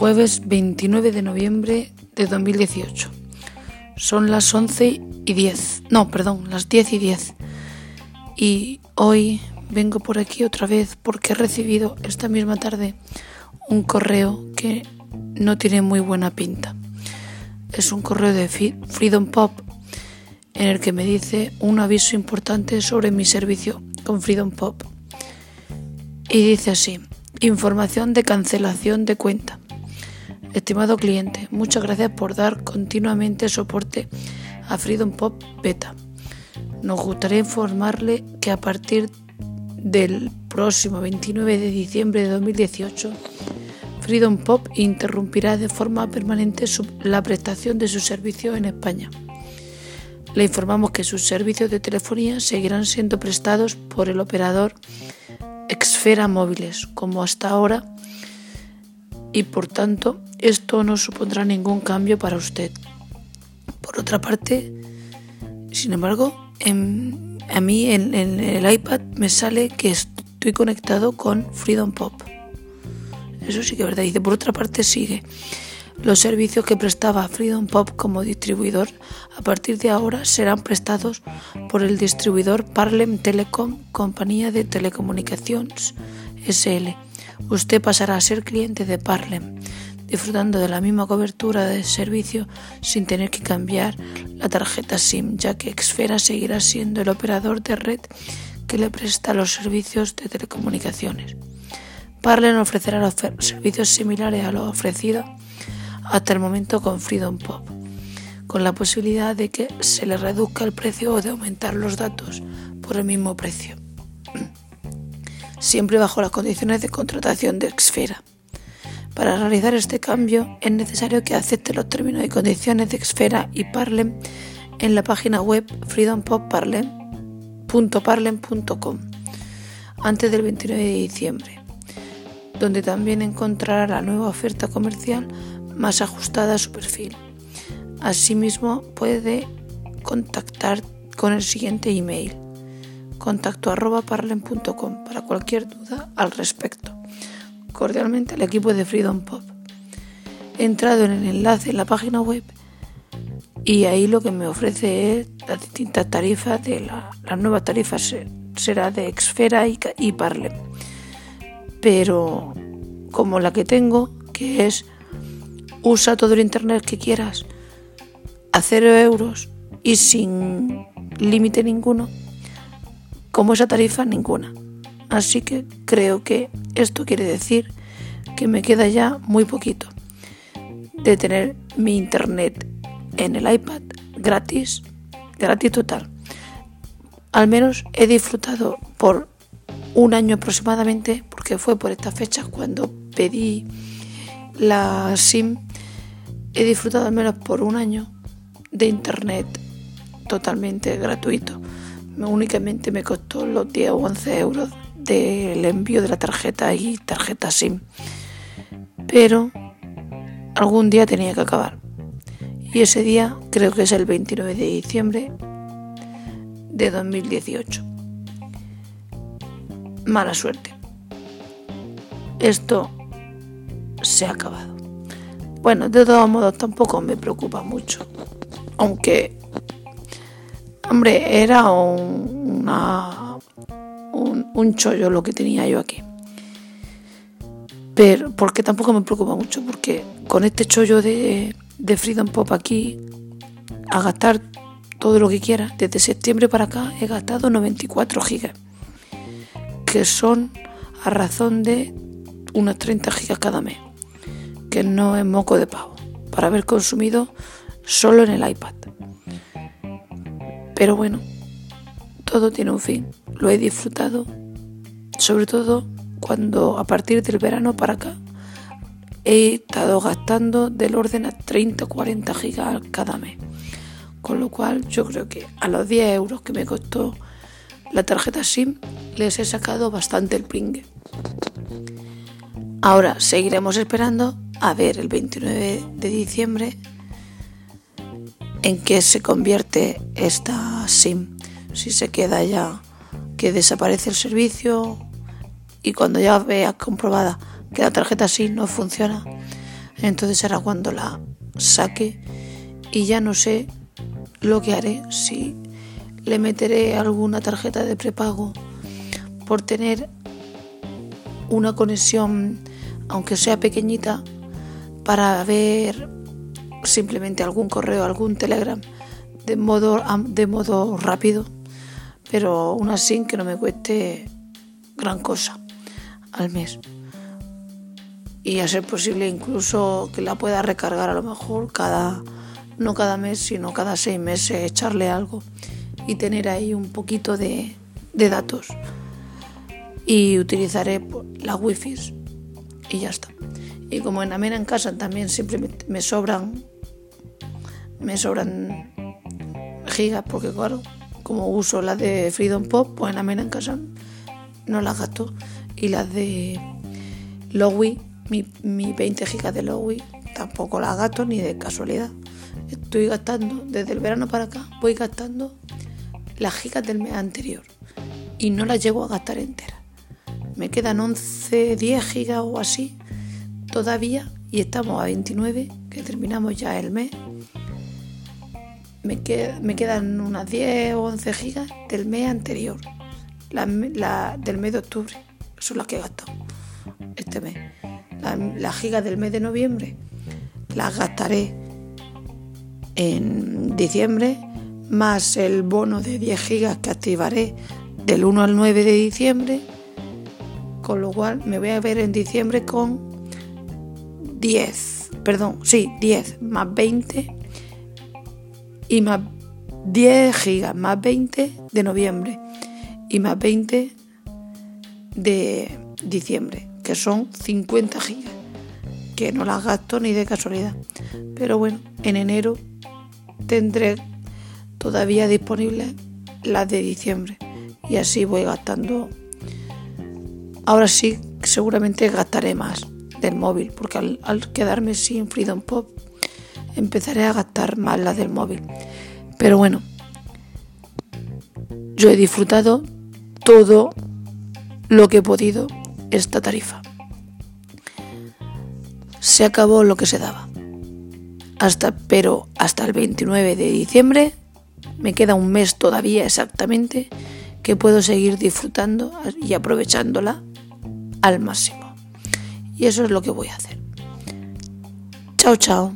jueves 29 de noviembre de 2018. Son las 11 y 10. No, perdón, las 10 y 10. Y hoy vengo por aquí otra vez porque he recibido esta misma tarde un correo que no tiene muy buena pinta. Es un correo de Freedom Pop en el que me dice un aviso importante sobre mi servicio con Freedom Pop. Y dice así, información de cancelación de cuenta. Estimado cliente, muchas gracias por dar continuamente soporte a Freedom Pop Beta. Nos gustaría informarle que a partir del próximo 29 de diciembre de 2018, Freedom Pop interrumpirá de forma permanente la prestación de su servicio en España. Le informamos que sus servicios de telefonía seguirán siendo prestados por el operador Exfera Móviles, como hasta ahora, y por tanto esto no supondrá ningún cambio para usted. Por otra parte, sin embargo, a mí en, en, el iPad me sale que estoy conectado con Freedom Pop. Eso sí que es verdad. Dice, por otra parte, sigue. Los servicios que prestaba Freedom Pop como distribuidor a partir de ahora serán prestados por el distribuidor Parlem Telecom, compañía de telecomunicaciones SL. Usted pasará a ser cliente de Parlem disfrutando de la misma cobertura de servicio sin tener que cambiar la tarjeta SIM, ya que Xfera seguirá siendo el operador de red que le presta los servicios de telecomunicaciones. Parlen ofrecerá servicios similares a los ofrecidos hasta el momento con Freedom Pop, con la posibilidad de que se le reduzca el precio o de aumentar los datos por el mismo precio, siempre bajo las condiciones de contratación de Xfera. Para realizar este cambio es necesario que acepte los términos y condiciones de Xfera y Parlem en la página web freedompopparlem.parlem.com antes del 29 de diciembre, donde también encontrará la nueva oferta comercial más ajustada a su perfil. Asimismo, puede contactar con el siguiente email contacto para cualquier duda al respecto cordialmente al equipo de Freedom Pop. He entrado en el enlace en la página web y ahí lo que me ofrece es las distintas tarifas de la, las nuevas tarifas será de Exfera y, y Parle. Pero como la que tengo, que es usa todo el internet que quieras a cero euros y sin límite ninguno, como esa tarifa ninguna. Así que creo que esto quiere decir que me queda ya muy poquito de tener mi internet en el iPad gratis, gratis total. Al menos he disfrutado por un año aproximadamente, porque fue por esta fecha cuando pedí la SIM, he disfrutado al menos por un año de internet totalmente gratuito. Únicamente me costó los 10 o 11 euros del envío de la tarjeta y tarjeta SIM. Pero algún día tenía que acabar. Y ese día creo que es el 29 de diciembre de 2018. Mala suerte. Esto se ha acabado. Bueno, de todos modos tampoco me preocupa mucho. Aunque, hombre, era una un, chollo lo que tenía yo aquí. Pero, porque tampoco me preocupa mucho, porque con este chollo de, de Freedom Pop aquí, a gastar todo lo que quiera, desde septiembre para acá he gastado 94 gigas, que son a razón de unos 30 gigas cada mes, que no es moco de pavo, para haber consumido solo en el iPad. Pero bueno, todo tiene un fin lo he disfrutado, sobre todo cuando a partir del verano para acá he estado gastando del orden a 30 o 40 gigas cada mes. Con lo cual yo creo que a los 10 euros que me costó la tarjeta SIM les he sacado bastante el pringue. Ahora seguiremos esperando a ver el 29 de diciembre en qué se convierte esta SIM. Si se queda ya que desaparece el servicio y cuando ya veas comprobada que la tarjeta sí no funciona, Entonces será cuando la saque y ya no sé lo que haré, si le meteré alguna tarjeta de prepago por tener una conexión, aunque sea pequeñita, para ver simplemente algún correo, algún telegram de modo, de modo rápido, pero una SIM que no me cueste gran cosa al mes. Y a ser posible incluso que la pueda recargar a lo mejor cada, no cada mes, sino cada seis meses, echarle algo y tener ahí un poquito de, de datos y utilizaré la wifi y ya está. Y como en Amena en casa también siempre me sobran me sobran gigas porque claro, como uso las de Freedom Pop, pues en Amena en casa no las gasto. Y las de Lowy, mi, mi 20 gigas de Lowy tampoco las gasto ni de casualidad. Estoy gastando desde el verano para acá, voy gastando las gigas del mes anterior. Y no las llego a gastar enteras me quedan 11, 10 gigas o así todavía y estamos a 29, que terminamos ya el mes. Me, me quedan unas 10 o 11 gigas del mes anterior, la, del mes de octubre, son las que he gastado este mes. Las gigas del mes de noviembre las gastaré en diciembre, más el bono de 10 gigas que activaré del 1 al 9 de diciembre con lo cual me voy a ver en diciembre con 10, perdón, sí, 10 más 20 y más 10 gigas más 20 de noviembre y más 20 de diciembre, que son 50 gigas, que no las gasto ni de casualidad. Pero bueno, en enero tendré todavía disponibles las de diciembre y así voy gastando Ahora sí, seguramente gastaré más del móvil, porque al, quedarme sin Freedom Pop empezaré a gastar más la del móvil. Pero bueno, yo he disfrutado todo lo que he podido esta tarifa. Se acabó lo que se daba. Hasta, pero hasta el 29 de diciembre me queda un mes todavía exactamente que puedo seguir disfrutando y aprovechándola al máximo. Y eso es lo que voy a hacer. Chao, chao.